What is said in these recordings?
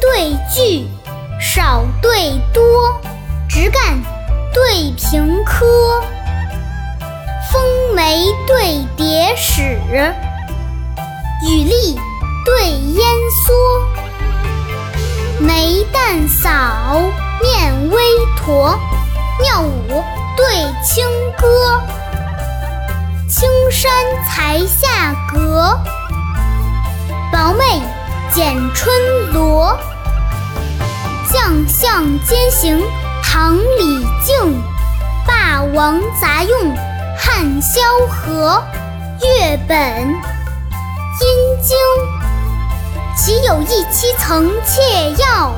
对句，少对多，直干对平柯，风梅对蝶史，雨笠对烟蓑，眉淡扫，面微驼，妙舞对清歌，青山才下阁，薄媚剪春罗。将相兼行唐李靖，霸王杂用汉萧何。月本阴经，岂有一期曾窃要。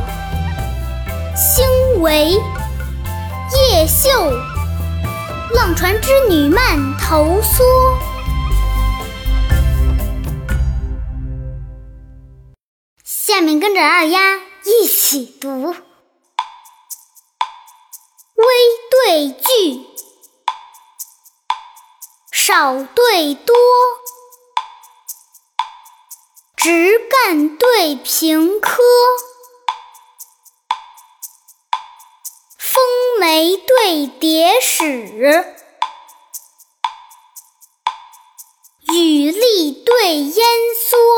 星为夜秀，浪船织女漫头梭。下面跟着二丫。一起读，微对句，少对多，直干对平科，风梅对蝶史，雨粒对烟蓑。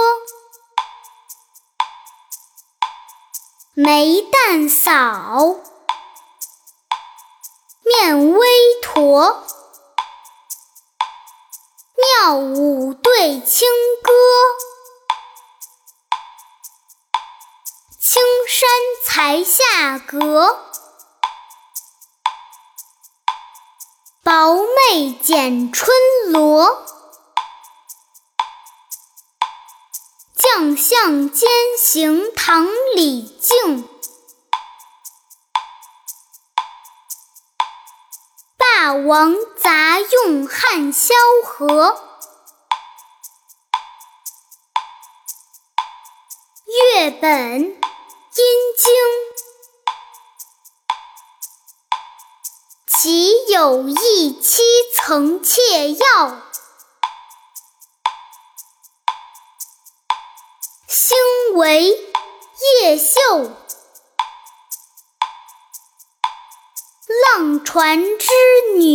眉淡扫，面微驼，妙舞对清歌，青山才下阁，薄媚剪春罗。将相兼行唐李靖，霸王杂用汉萧何。月本阴经，岂有一期曾妾要。为叶秀，浪船之女。